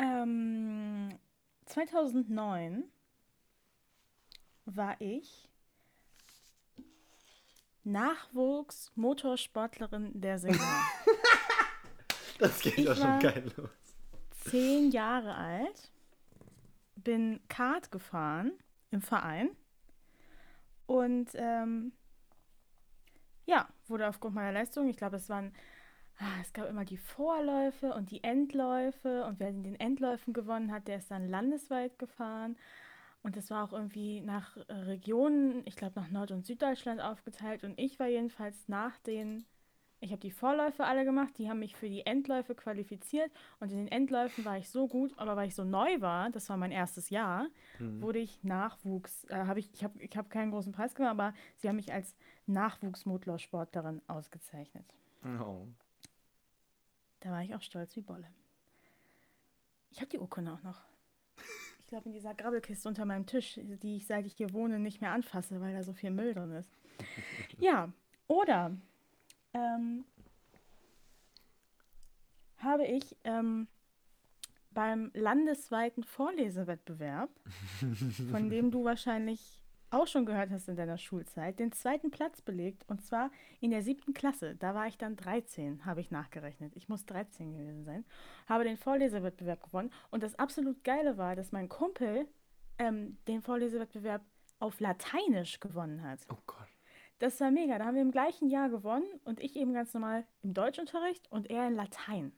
Ähm, 2009 war ich Nachwuchs-Motorsportlerin der Saison. das geht doch schon geil los. Zehn Jahre alt, bin Kart gefahren im Verein und ähm, ja, wurde aufgrund meiner Leistung, ich glaube, es waren, es gab immer die Vorläufe und die Endläufe und wer in den Endläufen gewonnen hat, der ist dann landesweit gefahren. Und das war auch irgendwie nach äh, Regionen, ich glaube nach Nord- und Süddeutschland aufgeteilt. Und ich war jedenfalls nach den, ich habe die Vorläufe alle gemacht, die haben mich für die Endläufe qualifiziert. Und in den Endläufen war ich so gut, aber weil ich so neu war, das war mein erstes Jahr, mhm. wurde ich Nachwuchs, äh, habe ich, ich habe ich hab keinen großen Preis gemacht, aber sie haben mich als Nachwuchsmotorsportlerin ausgezeichnet. Oh. Da war ich auch stolz wie Bolle. Ich habe die Urkunde auch noch glaube, in dieser Grabbelkiste unter meinem Tisch, die ich, seit ich hier wohne, nicht mehr anfasse, weil da so viel Müll drin ist. ja, oder ähm, habe ich ähm, beim landesweiten Vorlesewettbewerb, von dem du wahrscheinlich auch schon gehört hast in deiner Schulzeit, den zweiten Platz belegt und zwar in der siebten Klasse. Da war ich dann 13, habe ich nachgerechnet. Ich muss 13 gewesen sein. Habe den Vorlesewettbewerb gewonnen und das absolut Geile war, dass mein Kumpel ähm, den Vorlesewettbewerb auf Lateinisch gewonnen hat. Oh Gott. Das war mega. Da haben wir im gleichen Jahr gewonnen und ich eben ganz normal im Deutschunterricht und er in Latein.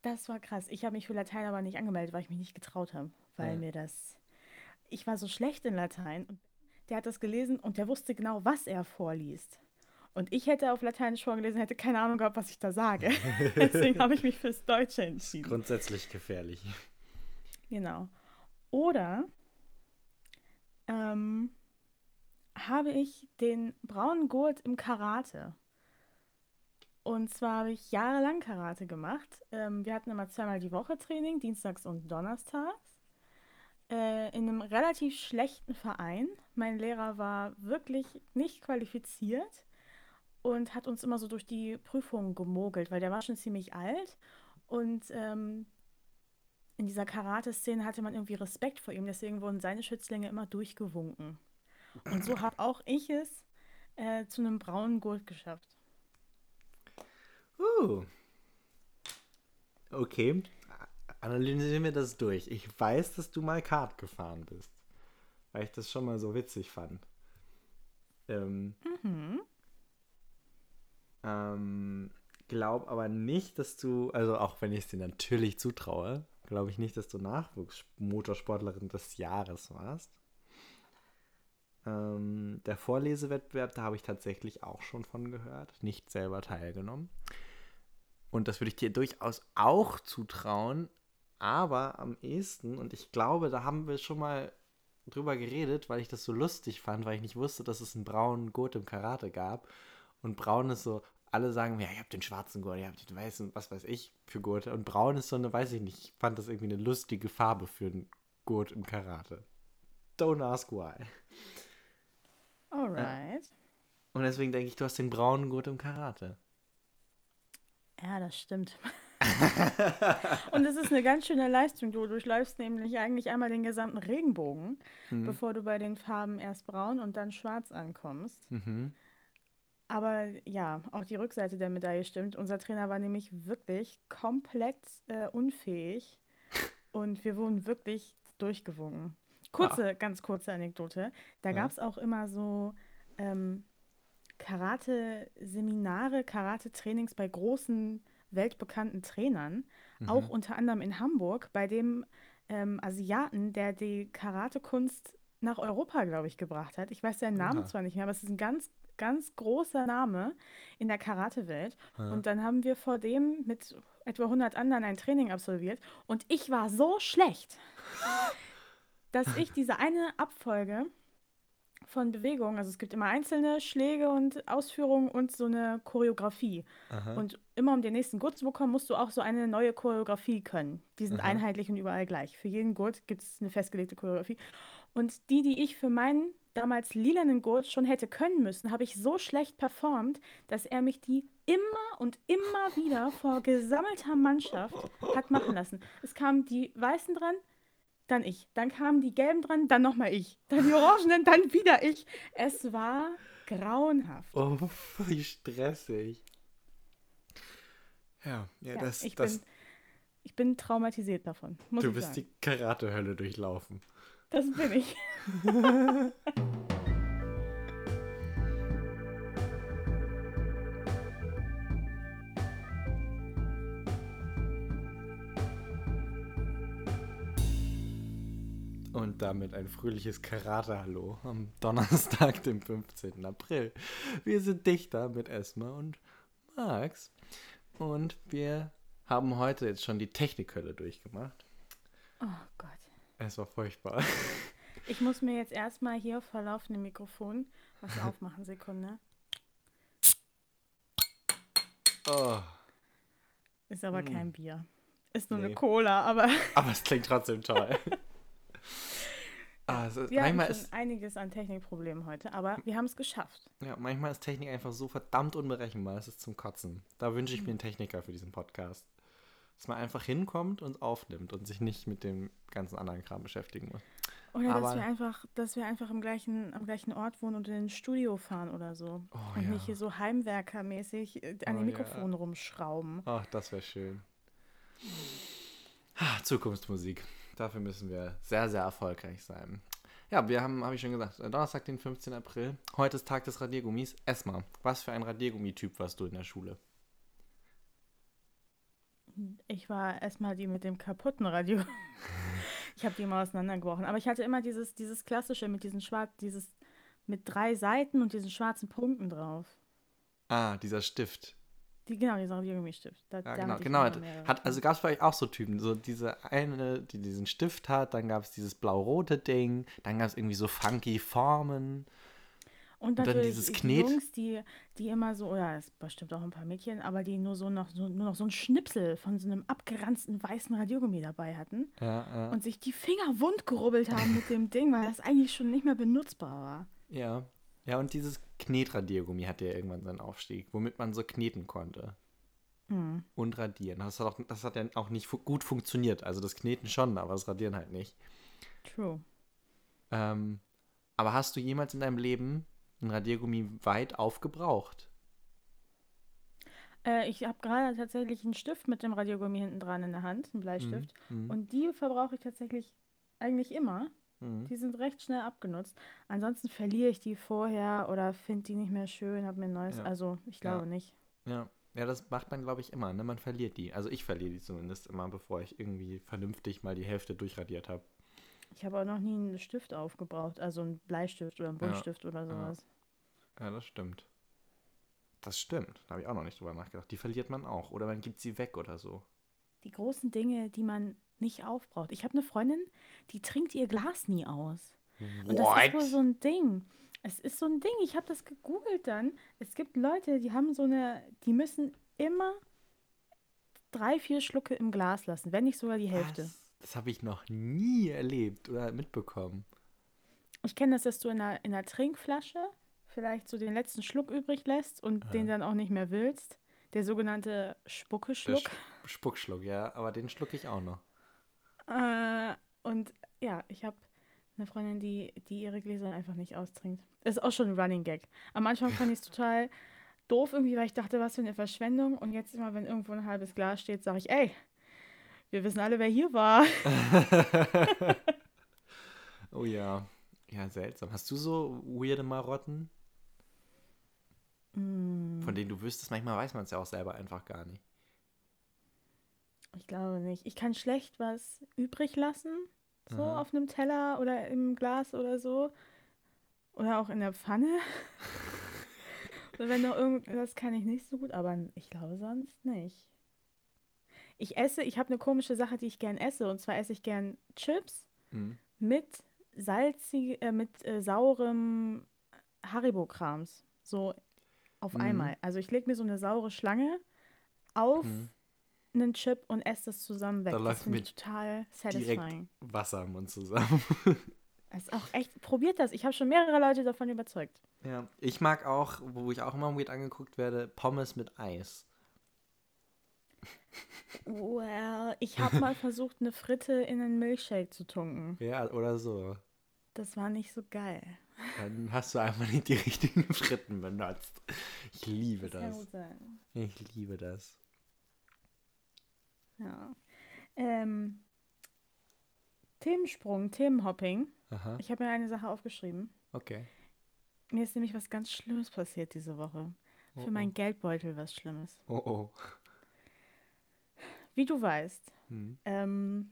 Das war krass. Ich habe mich für Latein aber nicht angemeldet, weil ich mich nicht getraut habe, weil ja. mir das ich war so schlecht in Latein. Und der hat das gelesen und der wusste genau, was er vorliest. Und ich hätte auf Lateinisch vorgelesen, hätte keine Ahnung gehabt, was ich da sage. Deswegen habe ich mich fürs Deutsche entschieden. Grundsätzlich gefährlich. Genau. Oder ähm, habe ich den braunen Gurt im Karate. Und zwar habe ich jahrelang Karate gemacht. Ähm, wir hatten immer zweimal die Woche Training, dienstags und donnerstags äh, in einem relativ schlechten Verein. Mein Lehrer war wirklich nicht qualifiziert und hat uns immer so durch die Prüfungen gemogelt, weil der war schon ziemlich alt und ähm, in dieser Karate-Szene hatte man irgendwie Respekt vor ihm, deswegen wurden seine Schützlinge immer durchgewunken. Und so habe auch ich es äh, zu einem braunen Gurt geschafft. Uh. Okay. Analysieren wir das durch. Ich weiß, dass du mal Kart gefahren bist. Weil ich das schon mal so witzig fand. Ähm, mhm. ähm, glaub aber nicht, dass du, also auch wenn ich es dir natürlich zutraue, glaube ich nicht, dass du Nachwuchsmotorsportlerin des Jahres warst. Ähm, der Vorlesewettbewerb, da habe ich tatsächlich auch schon von gehört, nicht selber teilgenommen. Und das würde ich dir durchaus auch zutrauen, aber am ehesten, und ich glaube, da haben wir schon mal drüber geredet, weil ich das so lustig fand, weil ich nicht wusste, dass es einen braunen Gurt im Karate gab. Und braun ist so, alle sagen mir, ja, ihr habt den schwarzen Gurt, ihr habt den weißen, was weiß ich, für Gurte. Und braun ist so eine, weiß ich nicht, ich fand das irgendwie eine lustige Farbe für einen Gurt im Karate. Don't ask why. Alright. Und deswegen denke ich, du hast den braunen Gurt im Karate. Ja, das stimmt. und es ist eine ganz schöne Leistung. Du durchläufst nämlich eigentlich einmal den gesamten Regenbogen, mhm. bevor du bei den Farben erst braun und dann schwarz ankommst. Mhm. Aber ja, auch die Rückseite der Medaille stimmt. Unser Trainer war nämlich wirklich komplett äh, unfähig und wir wurden wirklich durchgewunken. Kurze, ah. ganz kurze Anekdote. Da ja. gab es auch immer so ähm, Karate-Seminare, Karate-Trainings bei großen weltbekannten Trainern, mhm. auch unter anderem in Hamburg, bei dem ähm, Asiaten, der die Karatekunst nach Europa, glaube ich, gebracht hat. Ich weiß seinen Namen Aha. zwar nicht mehr, aber es ist ein ganz, ganz großer Name in der Karate-Welt. Und dann haben wir vor dem mit etwa 100 anderen ein Training absolviert und ich war so schlecht, dass ich diese eine Abfolge von Bewegungen. Also es gibt immer einzelne Schläge und Ausführungen und so eine Choreografie. Aha. Und immer um den nächsten Gurt zu bekommen, musst du auch so eine neue Choreografie können. Die sind Aha. einheitlich und überall gleich. Für jeden Gurt gibt es eine festgelegte Choreografie. Und die, die ich für meinen damals lilanen Gurt schon hätte können müssen, habe ich so schlecht performt, dass er mich die immer und immer wieder vor gesammelter Mannschaft hat machen lassen. Es kamen die Weißen dran, dann ich. Dann kamen die Gelben dran, dann nochmal ich. Dann die Orangenen, dann wieder ich. Es war grauenhaft. Oh, wie stressig. Ja, ja, Ja, das, ich, das, bin, ich bin traumatisiert davon. Du bist sagen. die Karatehölle durchlaufen. Das bin ich. Und damit ein fröhliches Karate-Hallo am Donnerstag, dem 15. April. Wir sind Dichter mit Esma und Max. Und wir haben heute jetzt schon die Technikhölle durchgemacht. Oh Gott. Es war furchtbar. Ich muss mir jetzt erstmal hier vor laufendem Mikrofon was aufmachen. Sekunde. Oh, Ist aber Hm. kein Bier. Ist nur Nee. eine Cola, aber aber es klingt trotzdem toll. Es ist, wir haben manchmal, schon ist, einiges an Technikproblemen heute. Aber wir haben es geschafft. ja, manchmal ist Technik einfach so verdammt unberechenbar. Es ist zum Kotzen. Da wünsche ich mir einen Techniker für diesen Podcast. Dass man einfach hinkommt und aufnimmt und sich nicht mit dem ganzen anderen Kram beschäftigen muss. Oder Aber- dass wir einfach, dass wir einfach im gleichen, am gleichen Ort wohnen und in ein Studio fahren oder so. Oh, und ja. nicht hier so heimwerkermäßig äh, an Oh, den ja. Mikrofonen rumschrauben. Ach, das wäre schön. Ah, Zukunftsmusik. Dafür müssen wir sehr, sehr erfolgreich sein. Ja, wir haben, habe ich schon gesagt, Donnerstag, den 15. April. Heute ist Tag des Radiergummis. Esma, was für ein Radiergummityp warst du in der Schule? Ich war erstmal die mit dem kaputten Radio. ich habe die immer auseinandergebrochen. Aber ich hatte immer dieses, dieses klassische mit diesen schwarz, dieses mit drei Seiten und diesen schwarzen Punkten drauf. Ah, dieser Stift. Die, genau, dieser Radiergummistift. Da, Ja, da genau. hatte ich genau. mehrere Hat, also gab es bei euch auch so Typen, so diese eine, die diesen Stift hat, dann gab es dieses blau-rote Ding, dann gab es irgendwie so funky Formen. und dann natürlich dieses die Knet. Jungs, die, die immer so, oder es bestimmt auch ein paar Mädchen, aber die nur so noch so, nur noch so ein Schnipsel von so einem abgeranzten weißen Radiergummi dabei hatten Ja, ja. und sich die Finger wund gerubbelt haben mit dem Ding, weil das eigentlich schon nicht mehr benutzbar war. Ja. Ja, und dieses Knetradiergummi hatte ja irgendwann seinen Aufstieg, womit man so kneten konnte. Hm. Und radieren. Das hat, auch, das hat ja auch nicht fu gut funktioniert. Also das Kneten schon, aber das Radieren halt nicht. True. Ähm, aber hast du jemals in deinem Leben ein Radiergummi weit aufgebraucht? Äh, ich habe gerade tatsächlich einen Stift mit dem Radiergummi hinten dran in der Hand, einen Bleistift. Mhm. Und die verbrauche ich tatsächlich eigentlich immer. Mhm. Die sind recht schnell abgenutzt. Ansonsten verliere ich die vorher oder finde die nicht mehr schön, habe mir ein neues. Ja. Also, ich glaube Ja. nicht. Ja. ja, das macht man, glaube ich, immer. Ne? Man verliert die. Also ich verliere die zumindest immer, bevor ich irgendwie vernünftig mal die Hälfte durchradiert habe. Ich habe auch noch nie einen Stift aufgebraucht, also einen Bleistift oder einen Ja. Buntstift oder sowas. Ja, das stimmt. Das stimmt. Da habe ich auch noch nicht drüber nachgedacht. Die verliert man auch. Oder man gibt sie weg oder so. Die großen Dinge, die man nicht aufbraucht. Ich habe eine Freundin, die trinkt ihr Glas nie aus. Und das ist wohl so ein Ding. Es ist so ein Ding. Ich habe das gegoogelt dann. Es gibt Leute, die haben so eine, die müssen immer drei, vier Schlucke im Glas lassen, wenn nicht sogar die Hälfte. Das, das habe ich noch nie erlebt oder mitbekommen. Ich kenne das, dass du in einer, in einer Trinkflasche vielleicht so den letzten Schluck übrig lässt und den dann auch nicht mehr willst. Der sogenannte Spuckeschluck. Sch Spuckschluck, ja. Aber den schlucke ich auch noch. Äh, und ja, ich habe eine Freundin, die, die ihre Gläser einfach nicht austrinkt. Ist auch schon ein Running Gag. Am Anfang fand ich es total doof irgendwie, weil ich dachte, was für eine Verschwendung. Und jetzt immer, wenn irgendwo ein halbes Glas steht, sage ich, ey, wir wissen alle, wer hier war. Oh ja. Ja, seltsam. Hast du so weirde Marotten, Hm, von denen du wüsstest? Manchmal weiß man es ja auch selber einfach gar nicht. Ich glaube nicht. Ich kann schlecht was übrig lassen, so Aha. auf einem Teller oder im Glas oder so. Oder auch in der Pfanne. oder wenn noch irgendwas kann ich nicht so gut, aber ich glaube sonst nicht. Ich esse, ich habe eine komische Sache, die ich gern esse. Und zwar esse ich gern Chips Mhm. mit salzig, äh, mit äh, saurem Haribo-Krams. So auf Mhm. einmal. Also ich lege mir so eine saure Schlange auf Mhm. Einen Chip und esse das zusammen weg. Da das läuft finde mir ich total Direkt satisfying. Wasser im Mund zusammen. Das ist auch echt, probiert das. Ich habe schon mehrere Leute davon überzeugt. Ja, ich mag auch, wo ich auch immer weird angeguckt werde, Pommes mit Eis. Well, ich habe mal versucht, eine Fritte in einen Milchshake zu tunken. Ja, oder so. Das war nicht so geil. Dann hast du einfach nicht die richtigen Fritten benutzt. Ich liebe Das kann das. gut sein. Ich liebe das. Ja. Ähm, Themensprung, Themenhopping. Aha, Ich habe mir eine Sache aufgeschrieben. okay. Mir ist nämlich was ganz Schlimmes passiert diese Woche. Oh, Für meinen Geldbeutel was Schlimmes. Oh, oh. Wie du weißt, Hm. ähm,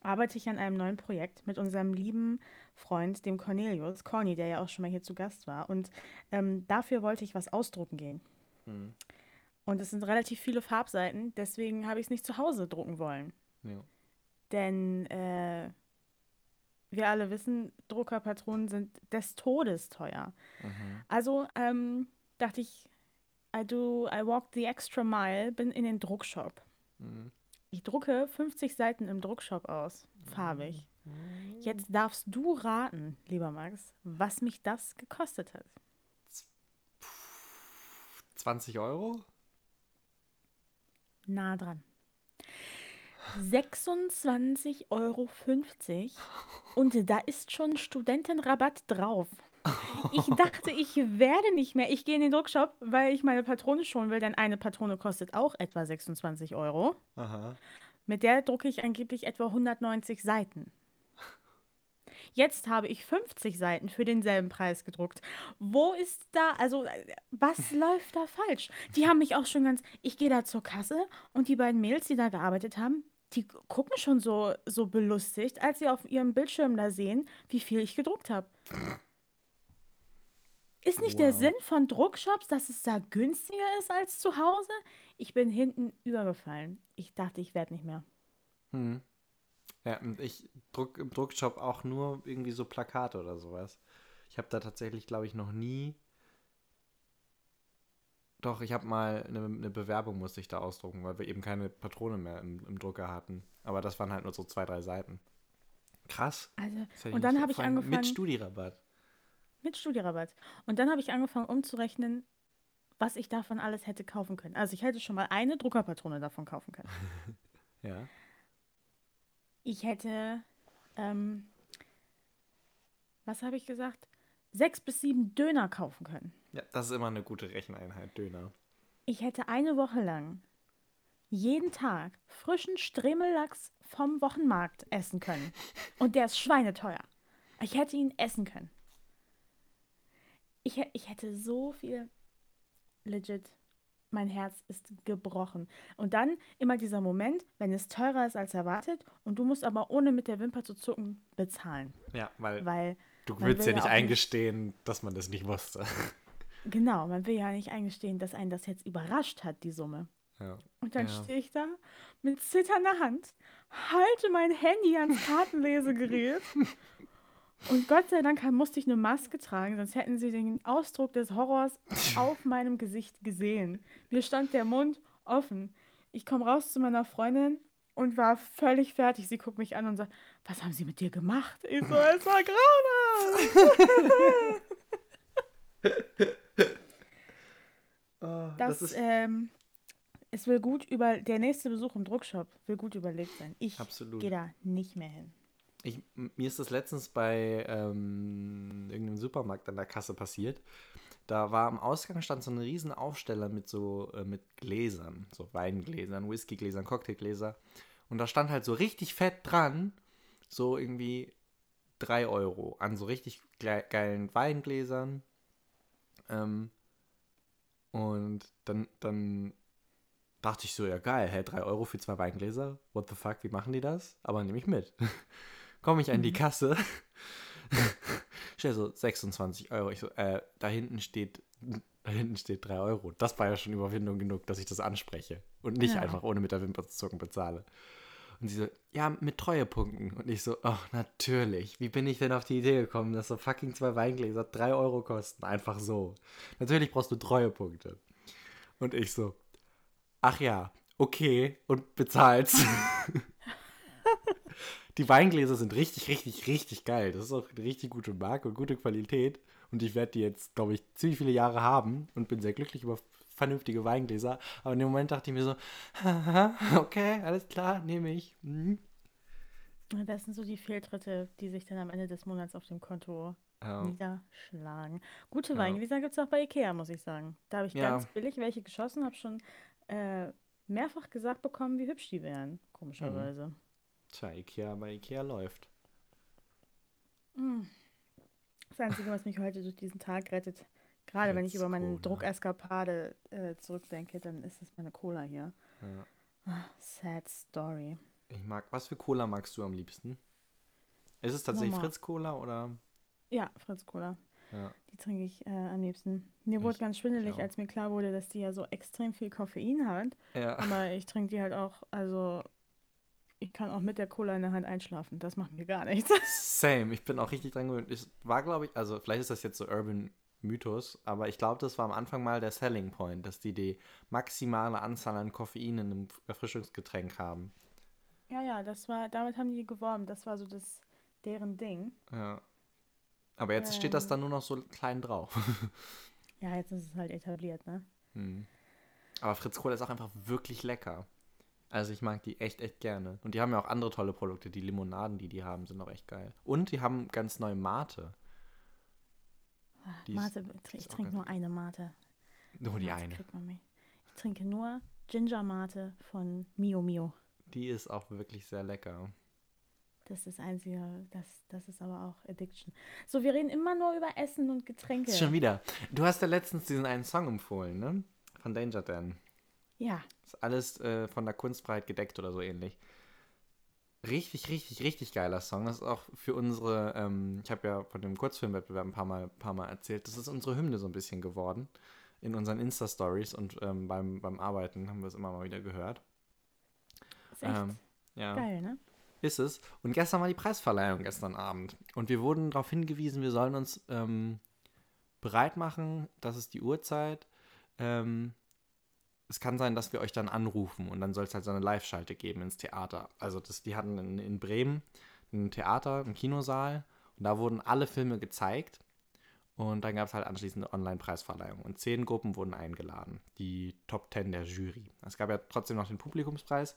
arbeite ich an einem neuen Projekt mit unserem lieben Freund, dem Cornelius, Corny, der ja auch schon mal hier zu Gast war. Und ähm, dafür wollte ich was ausdrucken gehen. Hm. Und es sind relativ viele Farbseiten, deswegen habe ich es nicht zu Hause drucken wollen. Ja. Denn äh, wir alle wissen, Druckerpatronen sind des Todes teuer. Mhm. Also ähm, dachte ich, I do, I walk the extra mile, bin in den Druckshop. Mhm. Ich drucke 50 Seiten im Druckshop aus, farbig. Jetzt darfst du raten, lieber Max, was mich das gekostet hat. 20 Euro? Nah dran. 26,50 Euro und da ist schon Studentenrabatt drauf. Ich dachte, ich werde nicht mehr. Ich gehe in den Druckshop, weil ich meine Patrone schonen will, denn eine Patrone kostet auch etwa 26 Euro. Aha. Mit der drucke ich angeblich etwa 190 Seiten. Jetzt habe ich 50 Seiten für denselben Preis gedruckt. Wo ist da, also äh, was läuft da falsch? Die haben mich auch schon ganz, ich gehe da zur Kasse und die beiden Mädels, die da gearbeitet haben, die gucken schon so, so belustigt, als sie auf ihrem Bildschirm da sehen, wie viel ich gedruckt habe. Ist nicht der Wow. Sinn von Druckshops, dass es da günstiger ist als zu Hause? Ich bin hinten übergefallen. Ich dachte, ich werde nicht mehr. Hm. Ja, und ich druck im Druckshop auch nur irgendwie so Plakate oder sowas. Ich habe da tatsächlich, glaube ich, noch nie. Doch, ich habe mal eine, eine Bewerbung musste ich da ausdrucken, weil wir eben keine Patrone mehr im, im Drucker hatten. Aber das waren halt nur so zwei, drei Seiten. Krass. Also, und dann habe ich angefangen. Mit Studierabatt. Mit Studierabatt. Und dann habe ich angefangen umzurechnen, was ich davon alles hätte kaufen können. Also ich hätte schon mal eine Druckerpatrone davon kaufen können. Ja. Ich hätte, ähm, was habe ich gesagt? Sechs bis sieben Döner kaufen können. Ja, das ist immer eine gute Recheneinheit, Döner. Ich hätte eine Woche lang jeden Tag frischen Stremellachs vom Wochenmarkt essen können. Und der ist schweineteuer. Ich hätte ihn essen können. Ich, ich hätte so viel. Legit. Mein Herz ist gebrochen. Und dann immer dieser Moment, wenn es teurer ist als erwartet und du musst aber ohne mit der Wimper zu zucken bezahlen. Ja, weil Weil, du willst will ja nicht auch nicht- eingestehen, dass man das nicht wusste. genau, man will ja nicht eingestehen, dass einen das jetzt überrascht hat, die Summe. Ja. Und dann Ja. stehe ich da mit zitternder Hand, halte mein Handy ans Kartenlesegerät. Und Gott sei Dank musste ich eine Maske tragen, sonst hätten sie den Ausdruck des Horrors auf meinem Gesicht gesehen. Mir stand der Mund offen. Ich komme raus zu meiner Freundin und war völlig fertig. Sie guckt mich an und sagt, was haben sie mit dir gemacht? Ich so, es war grauenhaft. Oh, Das, ähm, es will gut über, der nächste Besuch im Druckshop will gut überlegt sein. Ich gehe da nicht mehr hin. Ich, mir ist das letztens bei ähm, irgendeinem Supermarkt an der Kasse passiert. Da war am Ausgang stand so ein riesen Aufsteller mit so äh, mit Gläsern, so Weingläsern, Whiskygläsern, Cocktailgläser. Und da stand halt so richtig fett dran, so irgendwie 3 Euro an so richtig ge geilen Weingläsern. Ähm, und dann, dann dachte ich so, ja geil, hä, 3 Euro für zwei Weingläser? What the fuck, wie machen die das? Aber nehme ich mit. Komme ich an die Kasse. Stell so 26 Euro. Ich so, äh, da hinten steht, da hinten steht 3 Euro. Das war ja schon Überwindung genug, dass ich das anspreche. Und nicht Ja. einfach ohne mit der Wimper zu zucken bezahle. Und sie so, ja, mit Treuepunkten. Und ich so, ach, natürlich. Wie bin ich denn auf die Idee gekommen, dass so fucking zwei Weingläser 3 Euro kosten? Einfach so. Natürlich brauchst du Treuepunkte. Und ich so, ach ja, okay. Und bezahlst. Die Weingläser sind richtig, richtig, richtig geil. Das ist auch eine richtig gute Marke und gute Qualität. Und ich werde die jetzt, glaube ich, ziemlich viele Jahre haben und bin sehr glücklich über vernünftige Weingläser. Aber in dem Moment dachte ich mir so, okay, alles klar, nehme ich. Mhm. Das sind so die Fehltritte, die sich dann am Ende des Monats auf dem Konto Ja. niederschlagen. Gute Ja. Weingläser gibt es auch bei Ikea, muss ich sagen. Da habe ich Ja. ganz billig welche geschossen, habe schon äh, mehrfach gesagt bekommen, wie hübsch die wären, komischerweise. Tja, Ikea bei Ikea läuft. Das Einzige, was mich heute durch diesen Tag rettet, gerade wenn ich über meine. Druckeskapade äh, zurückdenke, dann ist es meine Cola hier. Ja. Ah, Sad Story. Ich mag, was für Cola magst du am liebsten? Ist es tatsächlich Normal. Fritz Cola oder? Ja, Fritz Cola. Ja. Die trinke ich äh, am liebsten. Mir wurde Ich- ganz schwindelig, als mir klar wurde, dass die ja so extrem viel Koffein hat. Ja. Aber ich trinke die halt auch, also ich kann auch mit der Cola in der Hand einschlafen. Das macht mir gar nichts. Same, ich bin auch richtig dran gewöhnt. Es war, glaube ich, also vielleicht ist das jetzt so Urban Mythos, aber ich glaube, das war am Anfang mal der Selling Point, dass die die maximale Anzahl an Koffein in einem Erfrischungsgetränk haben. ja, ja, das war, damit haben die geworben. Das war so das deren Ding. Ja. Aber jetzt steht das Ähm. dann nur noch so klein drauf. Ja, jetzt ist es halt etabliert, ne? Hm. Aber Fritz Cola ist auch einfach wirklich lecker. Also ich mag die echt, echt gerne. Und die haben ja auch andere tolle Produkte. Die Limonaden, die die haben, sind auch echt geil. Und die haben ganz neue Mate. Die Mate, ich ist auch trinke nur eine Mate. Nur die Mate eine. Ich trinke nur Ginger Mate von Mio Mio. Die ist auch wirklich sehr lecker. Das ist Einzige, das, das ist aber auch Addiction. So, wir reden immer nur über Essen und Getränke. Schon wieder. Du hast ja letztens diesen einen Song empfohlen, ne? Von Danger Dan. Ja, Ist alles äh, von der Kunstfreiheit gedeckt oder so ähnlich. Richtig, richtig, richtig geiler Song. Das ist auch für unsere, ähm, ich habe ja von dem Kurzfilmwettbewerb ein paar Mal, paar Mal erzählt, das ist unsere Hymne so ein bisschen geworden. In unseren Insta-Stories und ähm, beim, beim Arbeiten haben wir es immer mal wieder gehört. ist echt Ähm, ja. geil, ne? Ist es. Und gestern war die Preisverleihung, gestern Abend. Und wir wurden darauf hingewiesen, wir sollen uns ähm, bereit machen. Das ist die Uhrzeit. Ähm, es kann sein, dass wir euch dann anrufen und dann soll es halt so eine Live-Schalte geben ins Theater. Also das, die hatten in, in Bremen ein Theater, einen Kinosaal und da wurden alle Filme gezeigt. Und dann gab es halt anschließend eine Online-Preisverleihung. Und zehn Gruppen wurden eingeladen. Die Top Ten der Jury. Es gab ja trotzdem noch den Publikumspreis.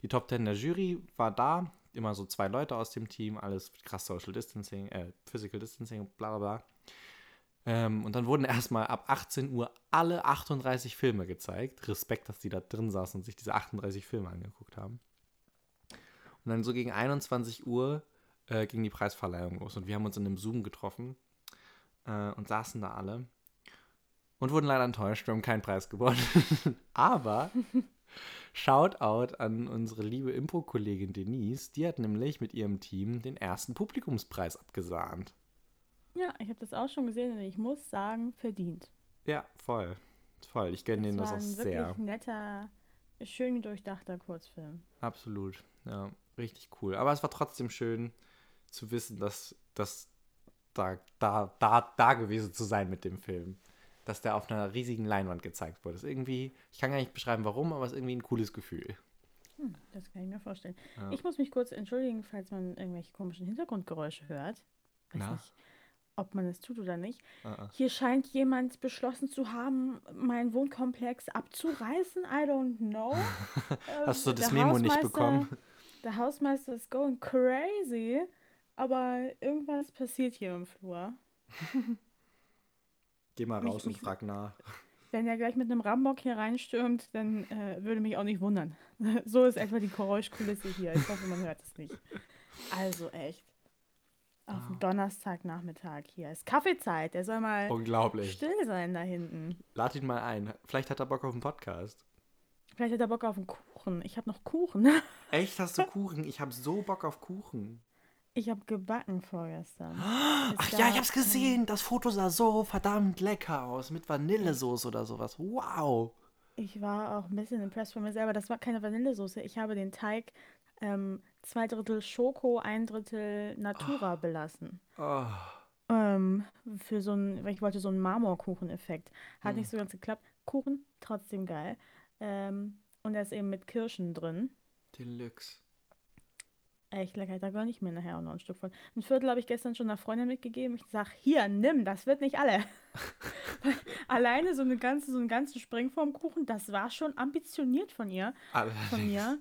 Die Top Ten der Jury war da. Immer so zwei Leute aus dem Team. Alles krass Social Distancing, äh, Physical Distancing, bla bla bla. Ähm, und dann wurden erstmal ab 18 Uhr alle 38 Filme gezeigt. Respekt, dass die da drin saßen und sich diese 38 Filme angeguckt haben. Und dann so gegen 21 Uhr äh, ging die Preisverleihung los. Und wir haben uns in einem Zoom getroffen äh, und saßen da alle. Und wurden leider enttäuscht. Wir haben keinen Preis gewonnen. Aber Shoutout an unsere liebe Impro-Kollegin Denise. Die hat nämlich mit ihrem Team den ersten Publikumspreis abgesahnt. Ja, ich habe das auch schon gesehen und ich muss sagen, verdient. Ja, voll. Voll. Ich gönne denen das auch ein sehr. wirklich netter, schön durchdachter Kurzfilm. Absolut. Ja, richtig cool. Aber es war trotzdem schön zu wissen, dass das da, da, da, da gewesen zu sein mit dem Film. Dass der auf einer riesigen Leinwand gezeigt wurde. ist irgendwie, ich kann gar nicht beschreiben, warum, aber es ist irgendwie ein cooles Gefühl. Hm, das kann ich mir vorstellen. Ja. Ich muss mich kurz entschuldigen, falls man irgendwelche komischen Hintergrundgeräusche hört. Weiß Na? nicht, ob man es tut oder nicht. Ah, ah. Hier scheint jemand beschlossen zu haben, meinen Wohnkomplex abzureißen. I don't know. Ähm, Hast du das der Memo nicht bekommen? Der Hausmeister ist going crazy, aber irgendwas passiert hier im Flur. Geh mal Mich- raus und mich- frag nach. Wenn er gleich mit einem Rambock hier reinstürmt, dann äh, würde mich auch nicht wundern. so ist etwa die Geräuschkulisse hier. Ich hoffe, man hört es nicht. Also echt. Auf Ah. dem Donnerstagnachmittag hier ist Kaffeezeit. Der soll mal Unglaublich. still sein da hinten. Lad ihn mal ein. Vielleicht hat er Bock auf einen Podcast. Vielleicht hat er Bock auf einen Kuchen. Ich habe noch Kuchen. Echt, hast du Kuchen? Ich habe so Bock auf Kuchen. Ich habe gebacken vorgestern. Ach Es ja, gab, ich hab's gesehen. Das Foto sah so verdammt lecker aus. Mit Vanillesoße oder sowas. Wow. Ich war auch ein bisschen impressed von mir selber. Das war keine Vanillesoße. Ich habe den Teig ähm, zwei Drittel Schoko, ein Drittel Natura belassen. Oh. Ähm, für so ein, weil ich wollte so einen Marmorkuchen-Effekt. Hat nicht so ganz geklappt. Kuchen, trotzdem geil. Ähm, und er ist eben mit Kirschen drin. Deluxe. Echt lecker, da gönne ich mir nachher auch noch ein Stück von. Ein Viertel habe ich gestern schon einer Freundin mitgegeben. Ich sage, hier, nimm, das wird nicht alle. Alleine so, eine ganze, so einen ganzen Springformkuchen, das war schon ambitioniert von ihr, von mir.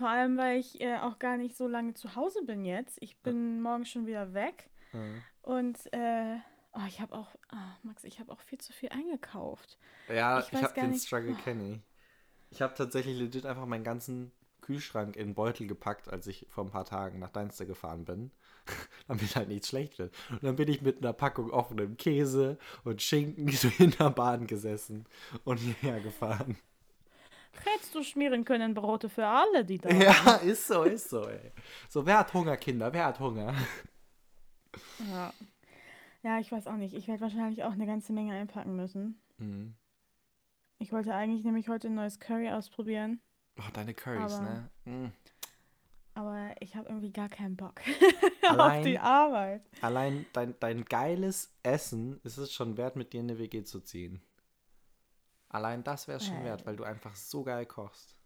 Vor allem, weil ich äh, auch gar nicht so lange zu Hause bin jetzt. Ich bin morgen schon wieder weg. Mhm. Und äh, oh, ich habe auch, ah, Max, ich habe auch viel zu viel eingekauft. Ja, Ich ich, habe den nicht- Struggle kenne ich. Ich habe tatsächlich legit einfach meinen ganzen Kühlschrank in einen Beutel gepackt, als ich vor ein paar Tagen nach Deinster gefahren bin, damit halt nichts schlecht wird. Und dann bin ich mit einer Packung offenem Käse und Schinken so in der Bahn gesessen und hierher gefahren. Hättest du schmieren können Brote für alle, die da Ja, ist so, ist so, ey. So, wer hat Hunger, Kinder? Wer hat Hunger? Ja. Ja, ich weiß auch nicht. Ich werde wahrscheinlich auch eine ganze Menge einpacken müssen. Mhm. Ich wollte eigentlich nämlich heute ein neues Curry ausprobieren, Oh, deine Currys, Aber- ne? Mhm. aber ich habe irgendwie gar keinen Bock Allein- auf die Arbeit. Allein dein, dein geiles Essen ist es schon wert, mit dir in eine WG zu ziehen. Allein das wäre es schon Äh. wert, weil du einfach so geil kochst.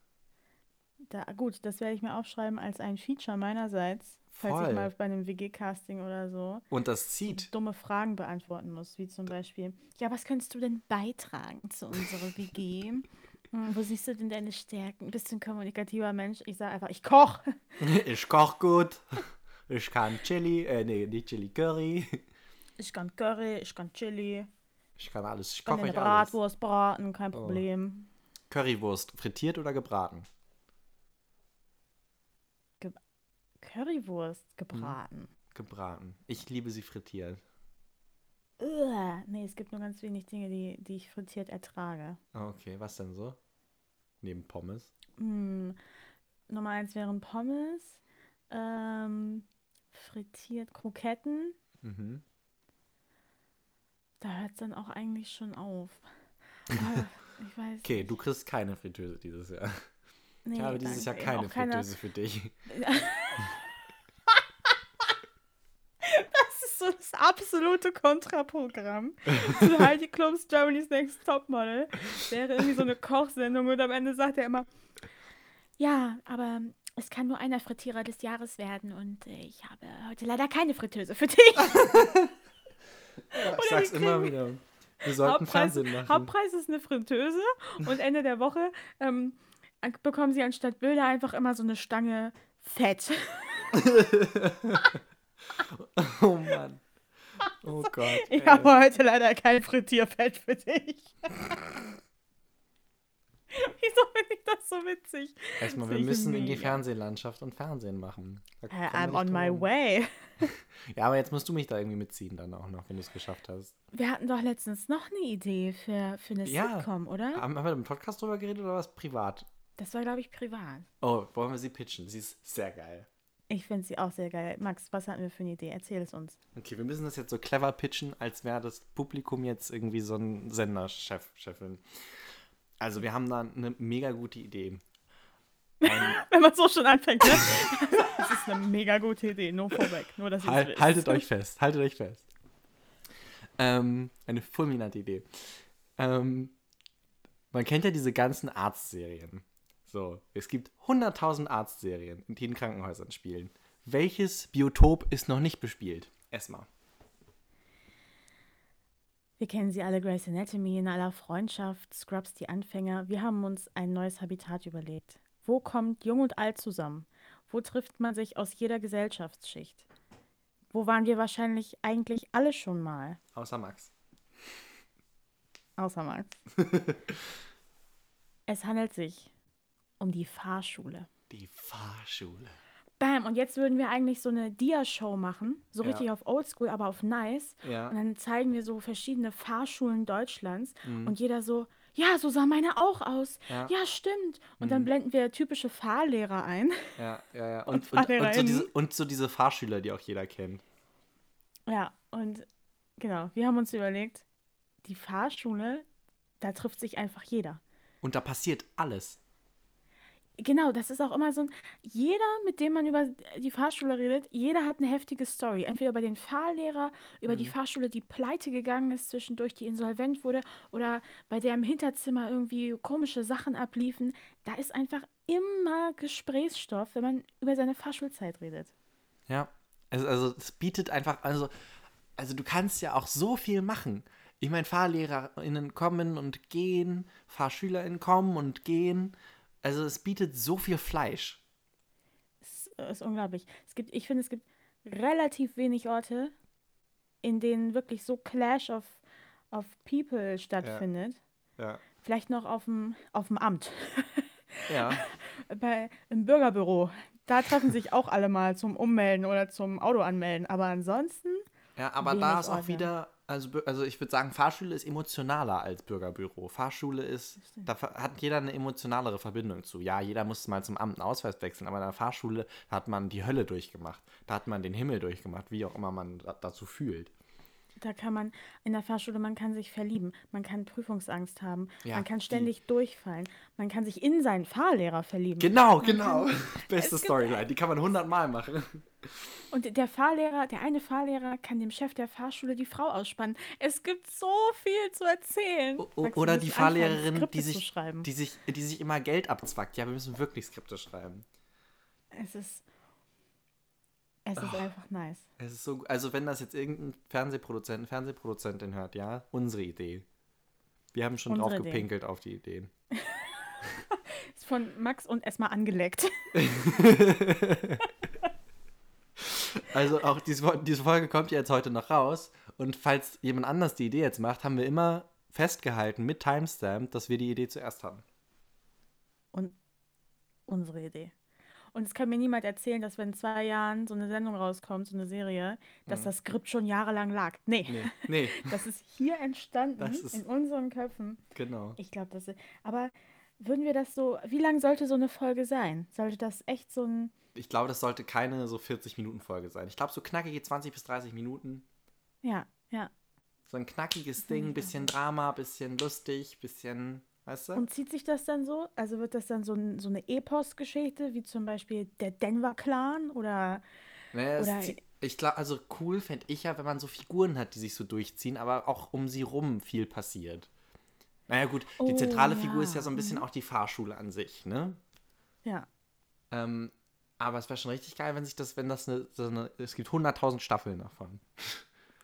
Da, gut, das werde ich mir aufschreiben als ein Feature meinerseits, falls Voll. ich mal bei einem WG-Casting oder so Und das zieht. dumme Fragen beantworten muss, wie zum Beispiel, ja, was könntest du denn beitragen zu unserer WG? Hm, wo siehst du denn deine Stärken? Bist du ein kommunikativer Mensch? Ich sage einfach, ich koche. Ich koch gut. Ich kann Chili, äh, nee, nicht Chili, Curry. Ich kann Curry, ich kann Chili, Ich kann alles. Ich koche euch alles. Bratwurst braten, kein Oh. Problem. Currywurst, frittiert oder gebraten? Currywurst gebraten. Gebraten. Ich liebe sie frittiert. Uah, nee, es gibt nur ganz wenig Dinge, die, die ich frittiert ertrage. Ah, Okay, was denn so? Neben Pommes. Hm, Nummer eins wären Pommes, ähm, frittiert Kroketten. Mhm. Da hört es dann auch eigentlich schon auf. Aber ich weiß Okay, du kriegst keine Fritteuse dieses Jahr. nee, ich habe dieses Jahr keine Auch keine Fritteuse für dich. Das ist so das absolute Kontraprogramm zu Heidi Klums Germany's Next Topmodel. Wäre irgendwie so eine Kochsendung und am Ende sagt er immer, ja, aber es kann nur einer Frittierer des Jahres werden und äh, ich habe heute leider keine Fritteuse für dich. Ich sag's immer wieder. Wir sollten Hauptpreis, Fernsehen machen. Hauptpreis ist eine Fritteuse und Ende der Woche ähm, bekommen sie anstatt Bilder einfach immer so eine Stange Fett. Oh Mann. Oh Gott. Ich ey. habe heute leider kein Frittierfett für dich. Wieso finde ich das so witzig? Erstmal, wir müssen in die mega. Fernsehlandschaft und Fernsehen machen. Wir I'm on my way. Ja, aber jetzt musst du mich da irgendwie mitziehen dann auch noch, wenn du es geschafft hast. Wir hatten doch letztens noch eine Idee für, für eine Ja. Sitcom, oder? Haben haben wir im Podcast drüber geredet oder was privat? Das war, glaube ich, privat. Oh, wollen wir sie pitchen? Sie ist sehr geil. Ich finde sie auch sehr geil. Max, was hatten wir für eine Idee? Erzähl es uns. Okay, wir müssen das jetzt so clever pitchen, als wäre das Publikum jetzt irgendwie so ein Senderchef, Chefin. Also, wir haben da eine mega gute Idee. Ein, Wenn man so schon anfängt, ne? Das ist eine mega gute Idee. Nur vorweg. Nur, dass Halt, wisst. haltet euch fest, haltet euch fest. Ähm, eine fulminante Idee. Ähm, man kennt ja diese ganzen Arztserien. So, es gibt 100.000 Arztserien, die in Krankenhäusern spielen. Welches Biotop ist noch nicht bespielt? Erstmal. Wir kennen sie alle, Grey's Anatomy, in aller Freundschaft, Scrubs, die Anfänger. Wir haben uns ein neues Habitat überlegt. Wo kommt Jung und Alt zusammen? Wo trifft man sich aus jeder Gesellschaftsschicht? Wo waren wir wahrscheinlich eigentlich alle schon mal? Außer Max. Außer Max. es handelt sich um die Fahrschule. Die Fahrschule. Bam, und jetzt würden wir eigentlich so eine Dia-Show machen, so Ja. richtig auf Oldschool, aber auf nice. Ja. Und dann zeigen wir so verschiedene Fahrschulen Deutschlands Mhm. und jeder so, ja, so sah meine auch aus. Ja. Ja, stimmt. Und Mhm. dann blenden wir typische Fahrlehrer ein. Ja, ja, ja. Und Und, und, und, so diese, und so diese Fahrschüler, die auch jeder kennt. Ja, und genau, wir haben uns überlegt, die Fahrschule, da trifft sich einfach jeder. Und da passiert alles. Genau, das ist auch immer so ein. Jeder, mit dem man über die Fahrschule redet, jeder hat eine heftige Story. Entweder über den Fahrlehrer, über die Fahrschule, die pleite gegangen ist zwischendurch, die insolvent wurde, oder bei der im Hinterzimmer irgendwie komische Sachen abliefen. Da ist einfach immer Gesprächsstoff, wenn man über seine Fahrschulzeit redet. Ja, also, also es bietet einfach, also, also du kannst ja auch so viel machen. Ich meine, FahrlehrerInnen kommen und gehen, FahrschülerInnen kommen und gehen. Also es bietet so viel Fleisch. Es ist unglaublich. Es gibt, ich finde, es gibt relativ wenig Orte, in denen wirklich so Clash of, of People stattfindet. Ja. Vielleicht noch auf dem, auf dem Amt. Ja. Bei, Im Bürgerbüro. Da treffen sich auch alle mal zum Ummelden oder zum Auto anmelden. Aber ansonsten. Ja, aber da ist auch Orte. wieder, also, also ich würde sagen, Fahrschule ist emotionaler als Bürgerbüro. Fahrschule ist, da hat jeder eine emotionalere Verbindung zu. Ja, jeder muss mal zum Amt einen Ausweis wechseln, aber in der Fahrschule hat man die Hölle durchgemacht. Da hat man den Himmel durchgemacht, wie auch immer man da, dazu fühlt. Da kann man in der Fahrschule, man kann sich verlieben, man kann Prüfungsangst haben, Ja, man kann die- ständig durchfallen, man kann sich in seinen Fahrlehrer verlieben. Genau, genau. Beste Es gibt- Storyline, die kann man hundertmal machen. Und der Fahrlehrer, der eine Fahrlehrer kann dem Chef der Fahrschule die Frau ausspannen. Es gibt so viel zu erzählen. O- Oder die Fahrlehrerin, die sich, schreiben. die, sich, die sich immer Geld abzwackt. Ja, wir müssen wirklich Skripte schreiben. Es ist, es ist einfach nice. Es ist so, also wenn das jetzt irgendein Fernsehproduzent, Fernsehproduzentin hört, ja, unsere Idee. Wir haben schon Unsere drauf Idee. gepinkelt auf die Ideen. Ist von Max und erstmal angeleckt. Also auch diese, diese Folge kommt ja jetzt heute noch raus. Und falls jemand anders die Idee jetzt macht, haben wir immer festgehalten mit Timestamp, dass wir die Idee zuerst haben. Und unsere Idee. Und es kann mir niemand erzählen, dass wenn in zwei Jahren so eine Sendung rauskommt, so eine Serie, dass das Skript schon jahrelang lag. Nee, Nee, nee, das ist hier entstanden, Das ist- in unseren Köpfen. genau. Ich glaube, das ist. Aber würden wir das so. Wie lang sollte so eine Folge sein? Sollte das echt so ein. Ich glaube, das sollte keine so 40-Minuten-Folge sein. Ich glaube, so knackige 20 bis 30 Minuten. Ja, ja. So ein knackiges Ding, bisschen Drama, bisschen lustig, bisschen, weißt du? Und zieht sich das dann so? Also wird das dann so, ein, so eine Epos-Geschichte, wie zum Beispiel der Denver-Clan oder. Naja, Oder- ich glaube, also cool fände ich ja, wenn man so Figuren hat, die sich so durchziehen, aber auch um sie rum viel passiert. Naja, gut, die Oh, zentrale ja. Figur ist ja so ein bisschen auch die Fahrschule an sich, ne? Ja. Ähm, aber es wäre schon richtig geil, wenn sich das, wenn das eine, so eine es gibt 100.000 Staffeln davon.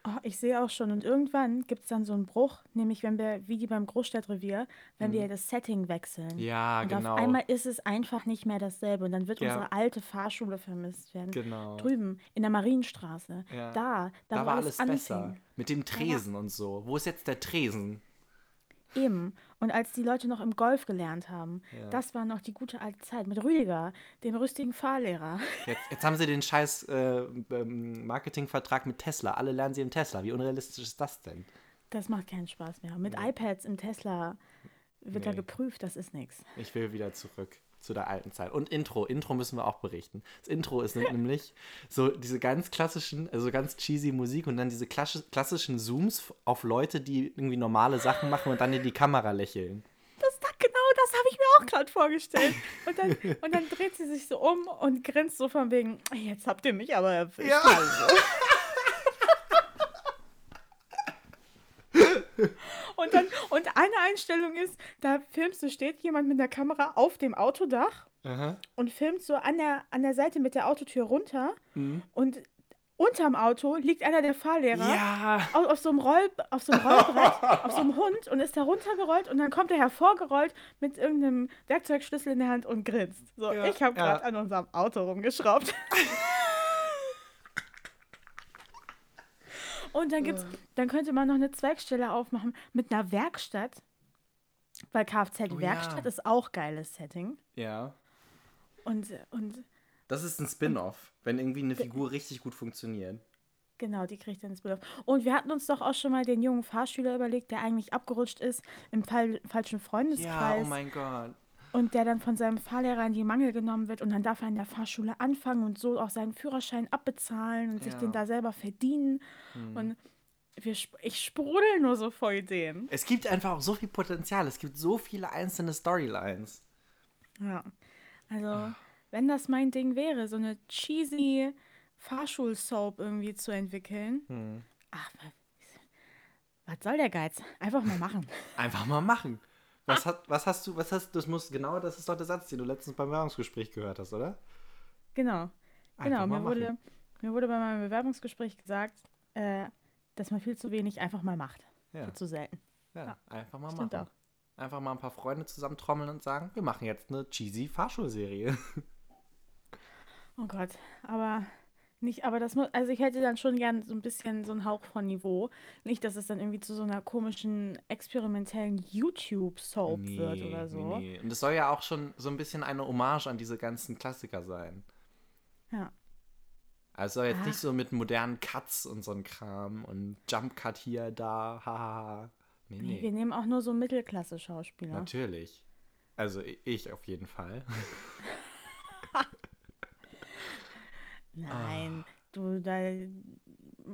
Oh, ich sehe auch schon. Und irgendwann gibt es dann so einen Bruch, nämlich wenn wir, wie die beim Großstadtrevier, wenn wir das Setting wechseln. Mhm. Ja, und genau. auf einmal ist es einfach nicht mehr dasselbe. Und dann wird Ja. unsere alte Fahrschule vermisst werden. Genau. Drüben in der Marienstraße. Ja. Da, da, Da war alles anfing. besser. Mit dem Tresen und so. Wo ist jetzt der Tresen? Eben. Und als die Leute noch im Golf gelernt haben, Ja. das war noch die gute alte Zeit mit Rüdiger, dem rüstigen Fahrlehrer. Jetzt, jetzt haben sie den scheiß äh, ähm, Marketingvertrag mit Tesla. Alle lernen sie im Tesla. Wie unrealistisch ist das denn? Das macht keinen Spaß mehr. Mit iPads im Tesla wird da Nee. geprüft, das ist nichts. Ich will wieder zurück zu der alten Zeit. Und Intro. Intro müssen wir auch berichten. Das Intro ist nämlich so diese ganz klassischen, also ganz cheesy Musik und dann diese klassi- klassischen Zooms auf Leute, die irgendwie normale Sachen machen und dann in die Kamera lächeln. Das, da- genau das habe ich mir auch gerade vorgestellt. Und dann, und dann dreht sie sich so um und grinst so von wegen, jetzt habt ihr mich aber erwischt. Ja. Also. Und, dann, und eine Einstellung ist, da filmst du, steht jemand mit der Kamera auf dem Autodach Aha. und filmt so an der, an der Seite mit der Autotür runter Mhm. und unterm Auto liegt einer der Fahrlehrer Ja. auf, auf, so einem Roll, auf so einem Rollbrett, auf so einem Hund und ist da runtergerollt und dann kommt er hervorgerollt mit irgendeinem Werkzeugschlüssel in der Hand und grinst. So, Ja, ich habe ja. gerade an unserem Auto rumgeschraubt. und dann gibt's, dann könnte man noch eine Zweigstelle aufmachen mit einer Werkstatt. Weil Kfz-Werkstatt ja. ist auch geiles Setting. Ja. Und, und Das ist ein Spin-off, wenn irgendwie eine Figur richtig gut funktioniert. Genau, die kriegt dann das Bild auf. Und wir hatten uns doch auch schon mal den jungen Fahrschüler überlegt, der eigentlich abgerutscht ist im Fall, falschen Ja, Freundeskreis oh mein Gott. Und der dann von seinem Fahrlehrer in die Mangel genommen wird und dann darf er in der Fahrschule anfangen und so auch seinen Führerschein abbezahlen und sich Ja. den da selber verdienen. Und wir, ich sprudel nur so vor Ideen. Es gibt einfach auch so viel Potenzial. Es gibt so viele einzelne Storylines. Ja. Also, wenn das mein Ding wäre, so eine cheesy Fahrschul-Soap irgendwie zu entwickeln. Hm. Ach, wa- was soll der Geiz? Einfach mal machen. Einfach mal machen. Was, hat, was hast du, was hast das muss genau, das ist doch der Satz, den du letztens beim Bewerbungsgespräch gehört hast, oder? Genau. Einfach Genau, mir machen. wurde, mir wurde bei meinem Bewerbungsgespräch gesagt, äh, dass man viel zu wenig einfach mal macht. Ja, Viel zu selten. ja, ja. einfach mal Stimmt machen. Einfach mal ein paar Freunde zusammentrommeln und sagen, wir machen jetzt eine cheesy Fahrschulserie. Oh Gott, aber nicht, aber das muss, also ich hätte dann schon gern so ein bisschen so einen Hauch von Niveau. Nicht, dass es dann irgendwie zu so einer komischen, experimentellen YouTube-Soap wird oder so. Nee, nee. Und es soll ja auch schon so ein bisschen eine Hommage an diese ganzen Klassiker sein. Ja. Also jetzt Ah. nicht so mit modernen Cuts und so ein Kram und Jump Cut hier, da, hahaha. Nee, Nee, nee. wir nehmen auch nur so Mittelklasse-Schauspieler. Natürlich. Also ich auf jeden Fall. Nein, du, da. Äh,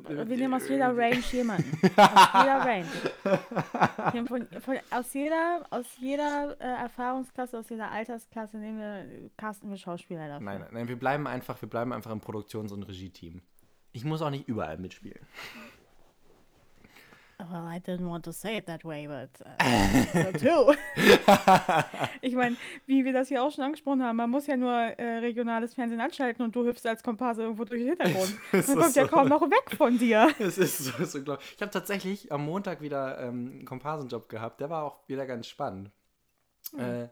Wir nehmen aus jeder Range jemanden. aus jeder Range. Von, von, aus jeder, aus jeder äh, Erfahrungsklasse, aus jeder Altersklasse nehmen wir, casten wir Schauspieler dafür. Nein, nein, wir bleiben einfach, wir bleiben einfach im Produktions- und Regie-Team. Ich muss auch nicht überall mitspielen. Well, I didn't want to say it that way, but uh, so ich meine, wie wir das hier auch schon angesprochen haben, man muss ja nur äh, regionales Fernsehen anschalten und du hüpfst als Komparse irgendwo durch den Hintergrund. Ist kommt ja so. kaum noch weg von dir. Es ist so, so glaub- Ich habe tatsächlich am Montag wieder ähm, einen Komparsenjob gehabt. Der war auch wieder ganz spannend. Äh,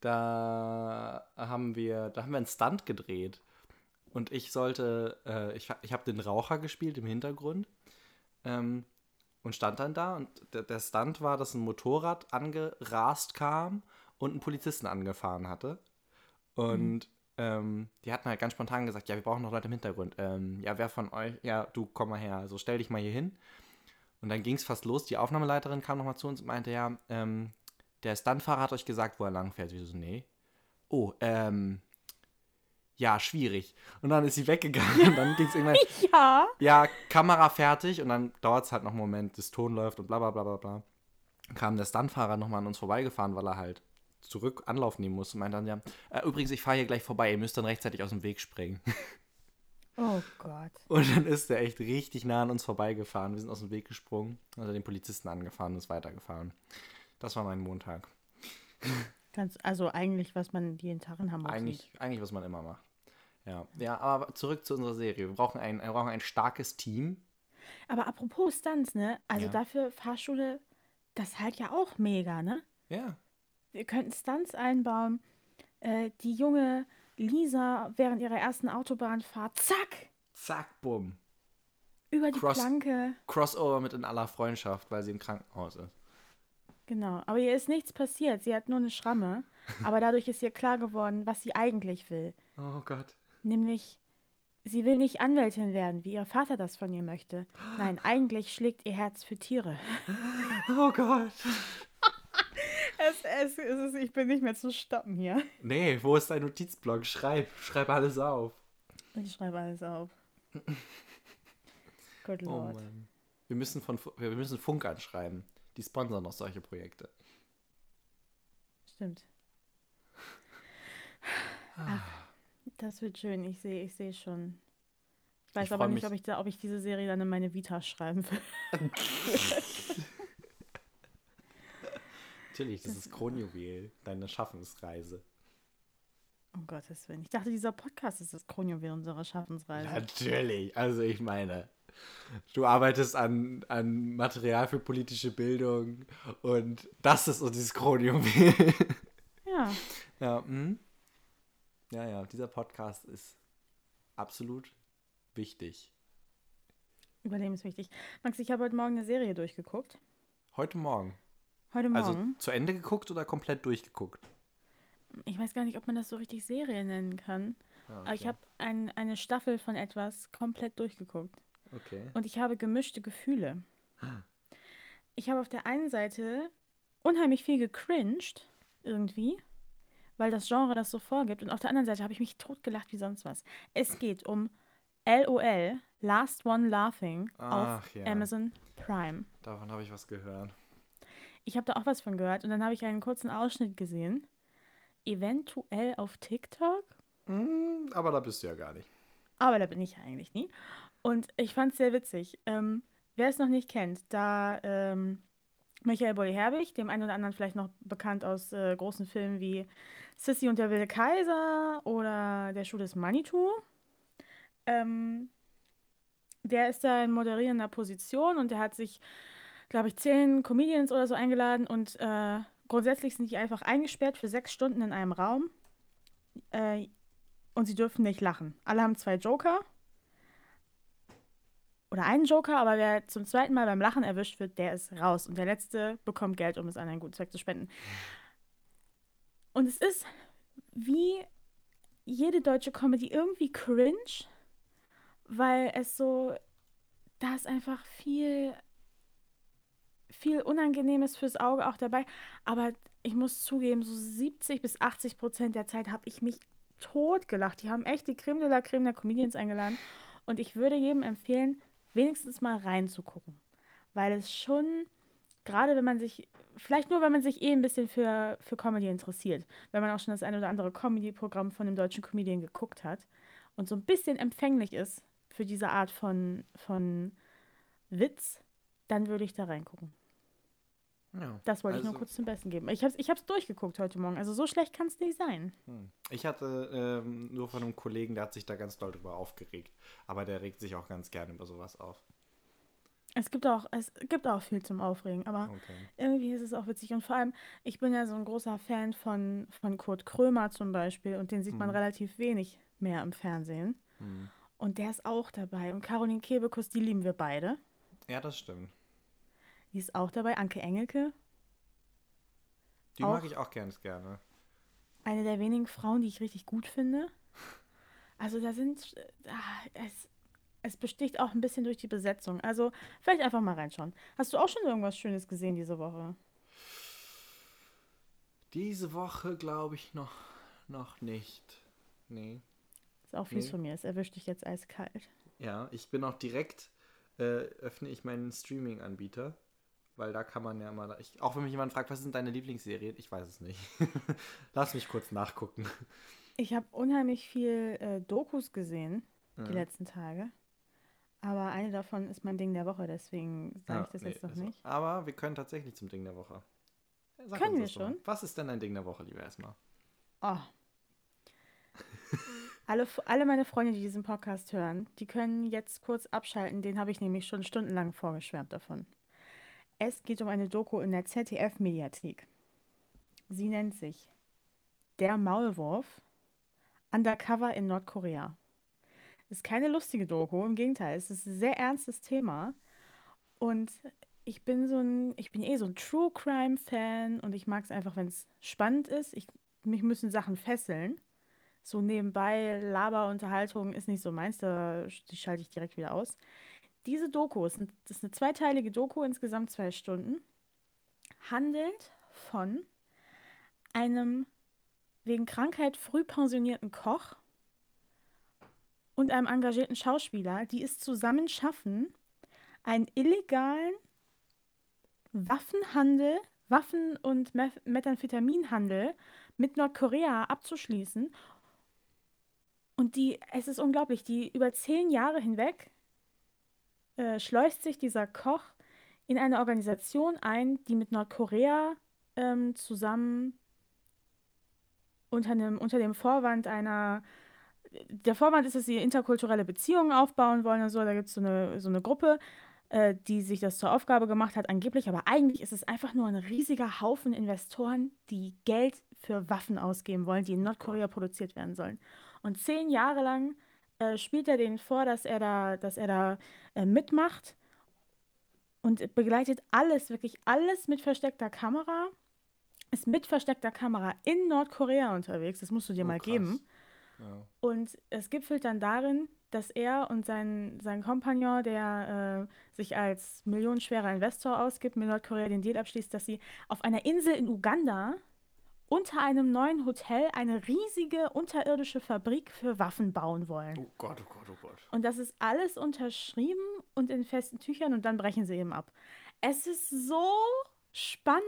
da haben wir, da haben wir einen Stunt gedreht. Und ich sollte, äh, ich, ich habe den Raucher gespielt im Hintergrund. Ähm, und stand dann da und der, der Stunt war, dass ein Motorrad angerast kam und einen Polizisten angefahren hatte. Und ähm, die hatten halt ganz spontan gesagt, ja, wir brauchen noch Leute im Hintergrund. Ähm, ja, wer von euch, ja, du komm mal her, also stell dich mal hier hin. Und dann ging es fast los. Die Aufnahmeleiterin kam nochmal zu uns und meinte, ja, ähm, der Stuntfahrer hat euch gesagt, wo er lang fährt. Wir so, nee. Oh, ähm, ja, schwierig. Und dann ist sie weggegangen und dann ging es irgendwann, Ja. ja, Kamera fertig und dann dauert es halt noch einen Moment, das Ton läuft und bla bla bla bla bla. Dann kam der Stuntfahrer nochmal an uns vorbeigefahren, weil er halt zurück Anlauf nehmen muss und meinte dann, ja, äh, übrigens, ich fahre hier gleich vorbei, ihr müsst dann rechtzeitig aus dem Weg springen. Oh Gott. Und dann ist er echt richtig nah an uns vorbeigefahren. Wir sind aus dem Weg gesprungen, hat er den Polizisten angefahren und ist weitergefahren. Das war mein Montag. Ganz, also eigentlich, was man jeden Tag in Hamburg Eigentlich, sieht. eigentlich, was man immer macht. Ja, ja, aber zurück zu unserer Serie. Wir brauchen ein, wir brauchen ein starkes Team. Aber apropos Stunts, ne? Also Ja. dafür Fahrschule, das halt ja auch mega, ne? Ja, Wir könnten Stunts einbauen. Äh, die junge Lisa während ihrer ersten Autobahnfahrt, zack, zack, bumm. über die Cross- Planke. Crossover mit in aller Freundschaft, weil sie im Krankenhaus ist. Genau. Aber ihr ist nichts passiert. Sie hat nur eine Schramme. Aber dadurch ist ihr klar geworden, was sie eigentlich will. Oh Gott. Nämlich, sie will nicht Anwältin werden, wie ihr Vater das von ihr möchte. Nein, eigentlich schlägt ihr Herz für Tiere. Oh Gott. Es, es, es ich bin nicht mehr zu stoppen hier. Nee, wo ist dein Notizblock? Schreib, schreib alles auf. Ich schreibe alles auf. Good Oh Lord. Mann. Wir müssen, von, wir müssen Funk anschreiben. Die sponsern noch solche Projekte. Stimmt. Ach, das wird schön. Ich sehe ich sehe schon. Ich weiß Ich aber nicht, ob ich, da, ob ich diese Serie dann in meine Vita schreiben will. Natürlich, das ist Kronjuwel, deine Schaffensreise. Um Gottes Willen. Ich dachte, dieser Podcast ist das Kronjuwel unserer Schaffensreise. Natürlich, also ich meine, du arbeitest an, an Material für politische Bildung und das ist dieses Kronjuwel. Ja. ja, hm? Ja, ja, dieser Podcast ist absolut wichtig. Überlebenswichtig. Max, ich habe heute Morgen eine Serie durchgeguckt. Heute Morgen. Heute Also Morgen. zu Ende geguckt oder komplett durchgeguckt? ich weiß gar nicht, ob man das so richtig Serie nennen kann. Ah, Aber ich okay. habe ein, eine Staffel von etwas komplett durchgeguckt. Okay. Und ich habe gemischte Gefühle. Ich habe auf der einen Seite unheimlich viel gecringed, irgendwie, weil das Genre das so vorgibt. Und auf der anderen Seite habe ich mich totgelacht wie sonst was. Es geht um LOL, Last One Laughing, auf Ach ja. Amazon Prime. Davon habe ich was gehört. Ich habe da auch was von gehört und dann habe ich einen kurzen Ausschnitt gesehen. eventuell auf TikTok. Hm, aber da bist du ja gar nicht. Aber da bin ich ja eigentlich nie. Und ich fand es sehr witzig. Ähm, wer es noch nicht kennt, da ähm, Michael Boy-Herbig, dem einen oder anderen vielleicht noch bekannt aus äh, großen Filmen wie Sissy und der wilde Kaiser oder Der Schuh des Manitou. Ähm, der ist da in moderierender Position und der hat sich, glaube ich, zehn Comedians oder so eingeladen und äh, grundsätzlich sind die einfach eingesperrt für sechs Stunden in einem Raum äh, und sie dürfen nicht lachen. Alle haben zwei Joker oder einen Joker, aber wer zum zweiten Mal beim Lachen erwischt wird, der ist raus und der letzte bekommt Geld, um es an einen guten Zweck zu spenden. Und es ist wie jede deutsche Comedy irgendwie cringe, weil es so, da ist einfach viel, viel Unangenehmes fürs Auge auch dabei. Aber ich muss zugeben, so 70 bis 80 Prozent der Zeit habe ich mich totgelacht. Die haben echt die Creme de la Creme der Comedians eingeladen. Und ich würde jedem empfehlen, wenigstens mal reinzugucken. Weil es schon, gerade wenn man sich, vielleicht nur, wenn man sich eh ein bisschen für, für Comedy interessiert, wenn man auch schon das ein oder andere Comedy-Programm von einem deutschen Comedian geguckt hat und so ein bisschen empfänglich ist für diese Art von, von Witz, dann würde ich da reingucken. Ja, Das wollte ich nur also- kurz zum Besten geben. Ich habe es ich hab's durchgeguckt heute Morgen. Also so schlecht kann es nicht sein. Hm. Ich hatte ähm, nur von einem Kollegen, der hat sich da ganz doll drüber aufgeregt. Aber der regt sich auch ganz gerne über sowas auf. Es gibt auch, es gibt auch viel zum Aufregen, aber Okay. irgendwie ist es auch witzig. Und vor allem, ich bin ja so ein großer Fan von, von Kurt Krömer zum Beispiel und den sieht man Mhm. relativ wenig mehr im Fernsehen. Hm. Und der ist auch dabei. Und Caroline Kebekus, die lieben wir beide. Ja, das stimmt. Die ist auch dabei. Anke Engelke, Die Auch- mag ich auch ganz gerne. eine der wenigen Frauen, die ich richtig gut finde. Also da sind, ah, es, es besticht auch ein bisschen durch die Besetzung. Also vielleicht einfach mal reinschauen. Hast du auch schon irgendwas Schönes gesehen diese Woche? Diese Woche glaube ich noch, noch nicht. Nee. Ist auch fies Nee. von mir. Es erwischt dich jetzt eiskalt. Ja, ich bin auch direkt, äh, öffne ich meinen Streaming-Anbieter. Weil da kann man ja mal, ich, auch wenn mich jemand fragt, was sind deine Lieblingsserien? Ich weiß es nicht. Lass mich kurz nachgucken. Ich habe unheimlich viel äh, Dokus gesehen die Ja. letzten Tage. Aber eine davon ist mein Ding der Woche, deswegen sage Ja, ich das nee, jetzt noch nicht. Aber wir können tatsächlich zum Ding der Woche. Sag Können wir doch mal. schon? Was ist denn dein Ding der Woche, lieber erstmal? Oh. alle, alle meine Freunde, die diesen Podcast hören, die können jetzt kurz abschalten. Den habe ich nämlich schon stundenlang vorgeschwärmt davon. Es geht um eine Doku in der ZDF-Mediathek. Sie nennt sich Der Maulwurf Undercover in Nordkorea. Ist keine lustige Doku, im Gegenteil, es ist ein sehr ernstes Thema. Und ich bin so ein, ich bin eh so ein True Crime Fan und ich mag es einfach, wenn es spannend ist. Ich, mich müssen Sachen fesseln. So nebenbei Laberunterhaltung ist nicht so meins, da, die schalte ich direkt wieder aus. Diese Doku, ist das ist eine zweiteilige Doku, insgesamt zwei Stunden, handelt von einem wegen Krankheit früh pensionierten Koch und einem engagierten Schauspieler, die es zusammen schaffen, einen illegalen Waffenhandel, Waffen- und Meth Methamphetaminhandel mit Nordkorea abzuschließen. Und die, es ist unglaublich, die über zehn Jahre hinweg äh, schleust sich dieser Koch in eine Organisation ein, die mit Nordkorea ähm, zusammen unter einem, unter dem Vorwand einer, der Vorwand ist, dass sie interkulturelle Beziehungen aufbauen wollen und so. Da gibt es so eine, so eine Gruppe, äh, die sich das zur Aufgabe gemacht hat, angeblich. Aber eigentlich ist es einfach nur ein riesiger Haufen Investoren, die Geld für Waffen ausgeben wollen, die in Nordkorea produziert werden sollen. Und zehn Jahre lang äh, spielt er denen vor, dass er da, dass er da äh, mitmacht und begleitet alles, wirklich alles mit versteckter Kamera. Ist mit versteckter Kamera in Nordkorea unterwegs. Das musst du dir Oh, mal krass. geben. Ja. Und es gipfelt dann darin, dass er und sein, sein Kompagnon, der äh, sich als millionenschwerer Investor ausgibt, mit Nordkorea den Deal abschließt, dass sie auf einer Insel in Uganda unter einem neuen Hotel eine riesige unterirdische Fabrik für Waffen bauen wollen. Oh Gott, oh Gott, oh Gott. Und das ist alles unterschrieben und in festen Tüchern und dann brechen sie eben ab. Es ist so spannend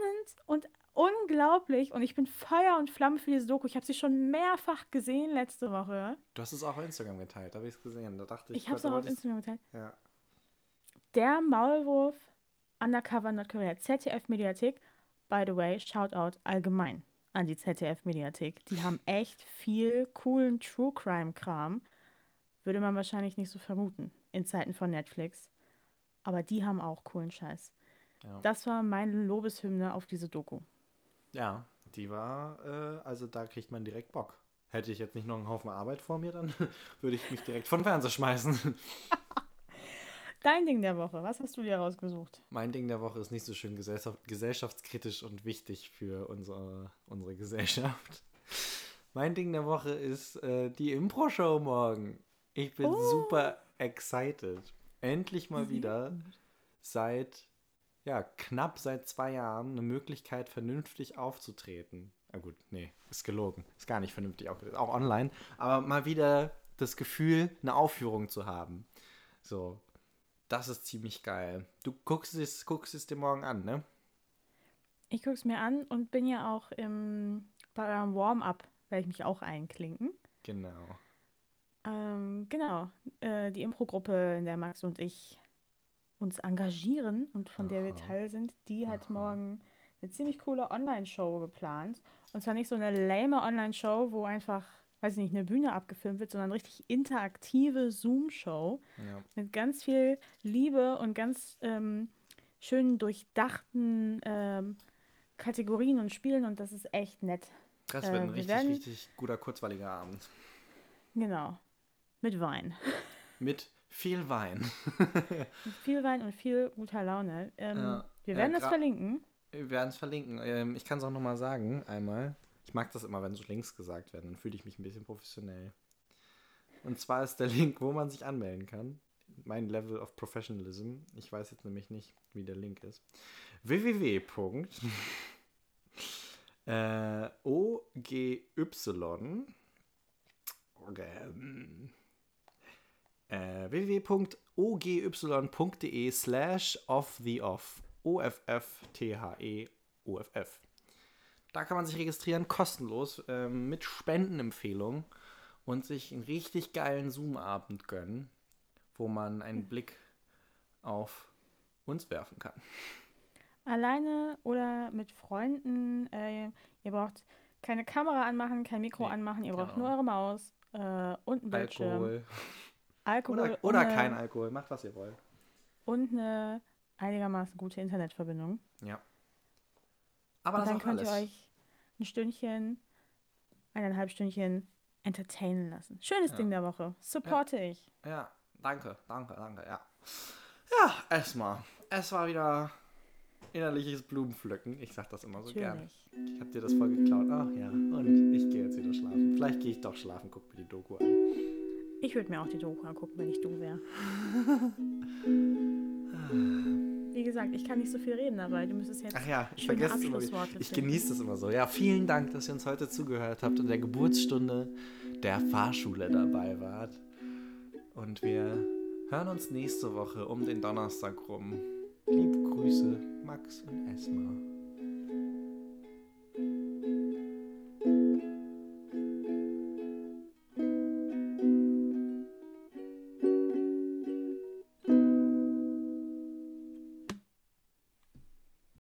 und unglaublich und ich bin Feuer und Flamme für diese Doku. Ich habe sie schon mehrfach gesehen letzte Woche. Du hast es auch auf Instagram geteilt, habe ich es gesehen. Da dachte ich, Ich habe es auch auf Instagram geteilt. Ja. Der Maulwurf Undercover Nordkorea, ZDF-Mediathek. By the way, Shoutout allgemein an die ZDF-Mediathek. Die haben echt viel coolen True Crime-Kram. Würde man wahrscheinlich nicht so vermuten in Zeiten von Netflix. Aber die haben auch coolen Scheiß. Ja. Das war meine Lobeshymne auf diese Doku. Ja, die war, äh, also da kriegt man direkt Bock. Hätte ich jetzt nicht noch einen Haufen Arbeit vor mir, dann würde ich mich direkt von Fernseher schmeißen. Dein Ding der Woche, was hast du dir rausgesucht? Mein Ding der Woche ist nicht so schön gesellschaft gesellschaftskritisch und wichtig für unsere, unsere Gesellschaft. Mein Ding der Woche ist äh, die Impro-Show morgen. Ich bin Oh. super excited. Endlich mal wieder seit, ja, knapp seit zwei Jahren eine Möglichkeit, vernünftig aufzutreten. Ah gut, nee, ist gelogen. Ist gar nicht vernünftig aufgetreten. Auch online. Aber mal wieder das Gefühl, eine Aufführung zu haben. So, das ist ziemlich geil. Du guckst es, guckst es dir morgen an, ne? Ich gucke es mir an und bin ja auch im, bei eurem Warm-up, werde ich mich auch einklinken. Genau. Ähm, genau, äh, die Impro-Gruppe, in der Max und ich uns engagieren und von der wir. Teil sind, die hat Aha. morgen eine ziemlich coole Online-Show geplant. Und zwar nicht so eine lame Online-Show, wo einfach, weiß ich nicht, eine Bühne abgefilmt wird, sondern richtig interaktive Zoom-Show Ja. mit ganz viel Liebe und ganz ähm, schön durchdachten ähm, Kategorien und Spielen und das ist echt nett. Das Äh, wird ein wir richtig, werden- richtig guter, kurzweiliger Abend. Genau. Mit Wein. Mit viel Wein. Viel Wein und viel guter Laune. Ähm, Ja, wir werden gra- verlinken. Wir werden es verlinken. Ähm, ich kann es auch nochmal sagen, einmal. Ich mag das immer, wenn so Links gesagt werden. Dann fühle ich mich ein bisschen professionell. Und zwar ist der Link, wo man sich anmelden kann. Mein Level of Professionalism. Ich weiß jetzt nämlich nicht, wie der Link ist. www. äh, OGY okay, äh, www.ogy.de slash off the off. O-F-F-T-H-E-O-F-F. Da kann man sich registrieren, kostenlos, ähm, mit Spendenempfehlung und sich einen richtig geilen Zoom-Abend gönnen, wo man einen Blick auf uns werfen kann. Alleine oder mit Freunden. Äh, ihr braucht keine Kamera anmachen, kein Mikro Nee, anmachen. Ihr braucht genau. nur eure Maus äh, und einen Bildschirm. Alkohol. Alkohol Oder, oder kein Alkohol, macht was ihr wollt. und eine einigermaßen gute Internetverbindung. Ja. Aber und das dann könnt alles. ihr euch ein Stündchen, eineinhalb Stündchen entertainen lassen. Schönes Ja. Ding der Woche. Supporte ich. Ja, danke, danke, danke, ja. Ja, erstmal. Es war wieder innerliches Blumenpflücken. Ich sag das immer so gern. Natürlich. Ich hab dir das voll geklaut. Ach ja, und ich gehe jetzt wieder schlafen. Vielleicht gehe ich doch schlafen, guck mir die Doku an. Ich würde mir auch die Doku angucken, wenn ich du wäre. Wie gesagt, ich kann nicht so viel reden, aber du müsstest jetzt Ach ja, ich vergesse es immer. Ich genieße das immer so. Ja, vielen Dank, dass ihr uns heute zugehört habt und der Geburtsstunde der Fahrschule dabei wart. Und wir hören uns nächste Woche um den Donnerstag rum. Liebe Grüße, Max und Esma.